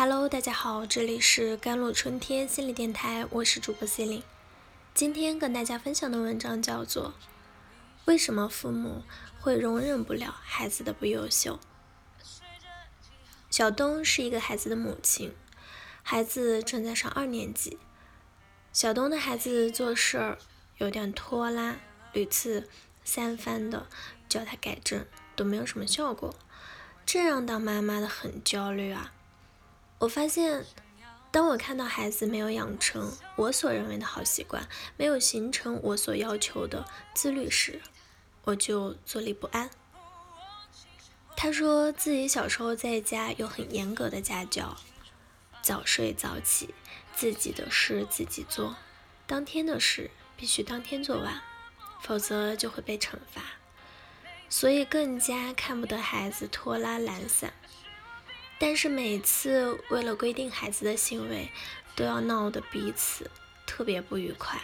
Hello，大家好，这里是甘露春天心理电台，我是主播 C 琳。今天跟大家分享的文章叫做《为什么父母会容忍不了孩子的不优秀》。小东是一个孩子的母亲，孩子正在上二年级。小东的孩子做事儿有点拖拉，屡次三番的叫他改正，都没有什么效果，这让当妈妈的很焦虑啊。我发现，当我看到孩子没有养成我所认为的好习惯，没有形成我所要求的自律时，我就坐立不安。他说自己小时候在家有很严格的家教，早睡早起，自己的事自己做，当天的事必须当天做完，否则就会被惩罚，所以更加看不得孩子拖拉懒散。但是每次为了规定孩子的行为，都要闹得彼此特别不愉快。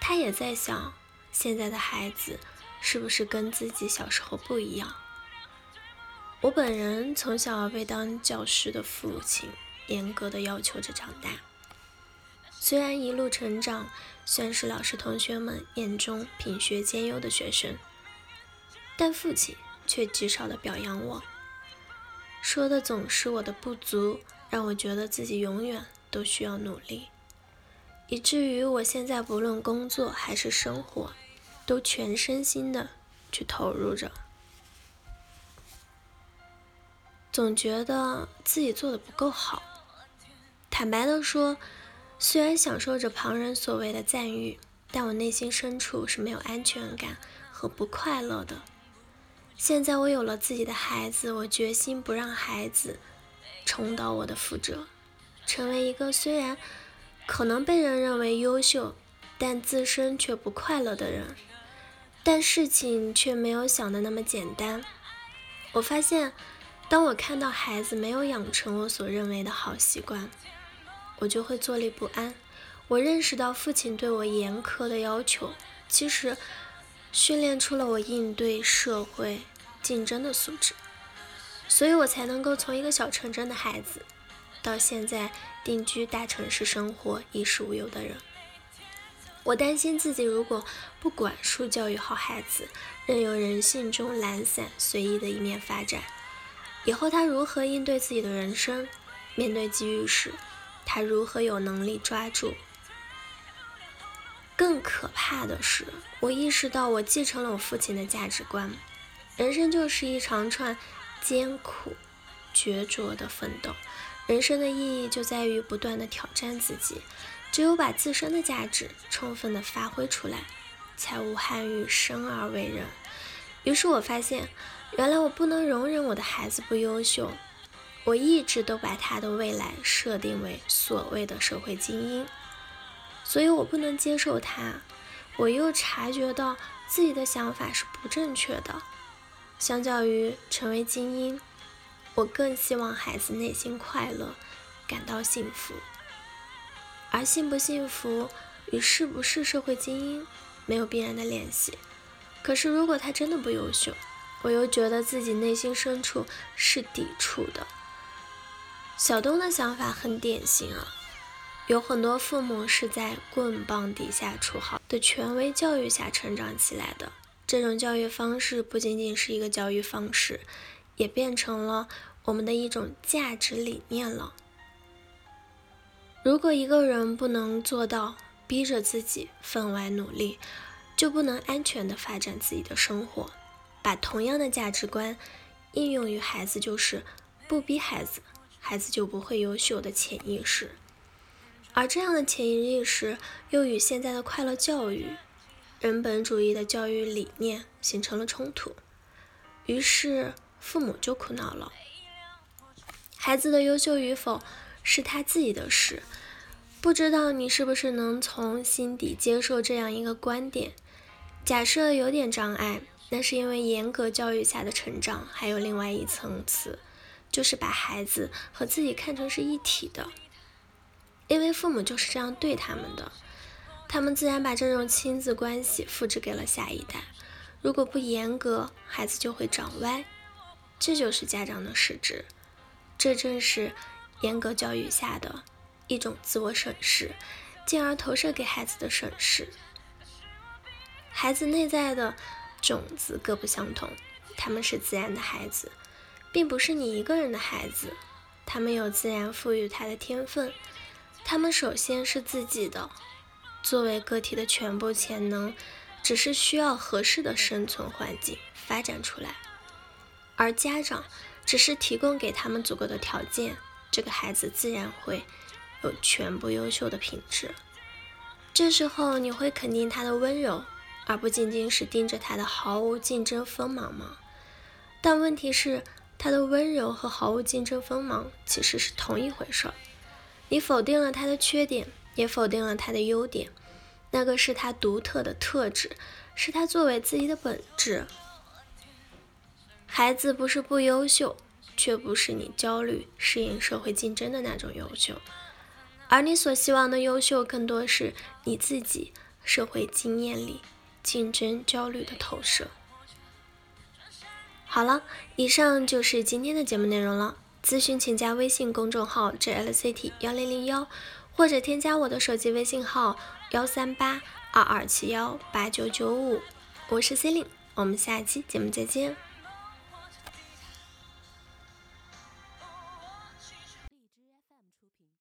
他也在想，现在的孩子是不是跟自己小时候不一样？我本人从小被当教师的父亲严格的要求着长大，虽然一路成长，算是老师同学们眼中品学兼优的学生，但父亲却极少的表扬我。说的总是我的不足，让我觉得自己永远都需要努力，以至于我现在不论工作还是生活，都全身心的去投入着，总觉得自己做的不够好。坦白的说，虽然享受着旁人所谓的赞誉，但我内心深处是没有安全感和不快乐的。现在我有了自己的孩子，我决心不让孩子重蹈我的覆辙，成为一个虽然可能被人认为优秀，但自身却不快乐的人。但事情却没有想的那么简单。我发现，当我看到孩子没有养成我所认为的好习惯，我就会坐立不安。我认识到父亲对我严苛的要求，其实。训练出了我应对社会竞争的素质，所以我才能够从一个小城镇的孩子，到现在定居大城市生活、衣食无忧的人。我担心自己如果不管束教育好孩子，任由人性中懒散随意的一面发展，以后他如何应对自己的人生？面对机遇时，他如何有能力抓住？更可怕的是，我意识到我继承了我父亲的价值观。人生就是一长串艰苦、决卓的奋斗。人生的意义就在于不断的挑战自己。只有把自身的价值充分的发挥出来，才无憾于生而为人。于是我发现，原来我不能容忍我的孩子不优秀。我一直都把他的未来设定为所谓的社会精英。所以我不能接受他，我又察觉到自己的想法是不正确的。相较于成为精英，我更希望孩子内心快乐，感到幸福。而幸不幸福与是不是社会精英没有必然的联系。可是如果他真的不优秀，我又觉得自己内心深处是抵触的。小东的想法很典型啊。有很多父母是在棍棒底下出好的权威教育下成长起来的。这种教育方式不仅仅是一个教育方式，也变成了我们的一种价值理念了。如果一个人不能做到逼着自己分外努力，就不能安全的发展自己的生活。把同样的价值观应用于孩子，就是不逼孩子，孩子就不会优秀的潜意识。而这样的潜意识又与现在的快乐教育、人本主义的教育理念形成了冲突，于是父母就苦恼了。孩子的优秀与否是他自己的事，不知道你是不是能从心底接受这样一个观点。假设有点障碍，那是因为严格教育下的成长，还有另外一层次，就是把孩子和自己看成是一体的。因为父母就是这样对他们的，他们自然把这种亲子关系复制给了下一代。如果不严格，孩子就会长歪，这就是家长的失职。这正是严格教育下的一种自我审视，进而投射给孩子的审视。孩子内在的种子各不相同，他们是自然的孩子，并不是你一个人的孩子。他们有自然赋予他的天分，他们首先是自己的，作为个体的全部潜能，只是需要合适的生存环境发展出来，而家长。只是提供给他们足够的条件，这个孩子自然会有全部优秀的品质。这时候你会肯定他的温柔，而不仅仅是盯着他的毫无竞争锋芒吗？但问题是，他的温柔和毫无竞争锋芒其实是同一回事儿。你否定了他的缺点，也否定了他的优点，那个是他独特的特质，是他作为自己的本质。孩子不是不优秀，却不是你焦虑适应社会竞争的那种优秀，而你所希望的优秀，更多是你自己社会经验里竞争焦虑的投射。好了，以上就是今天的节目内容了。咨询请加微信公众号 jlct 幺零零幺，或者添加我的手机微信号幺三八二二七幺八九九五，我是 C e l i n e 我们下期节目再见。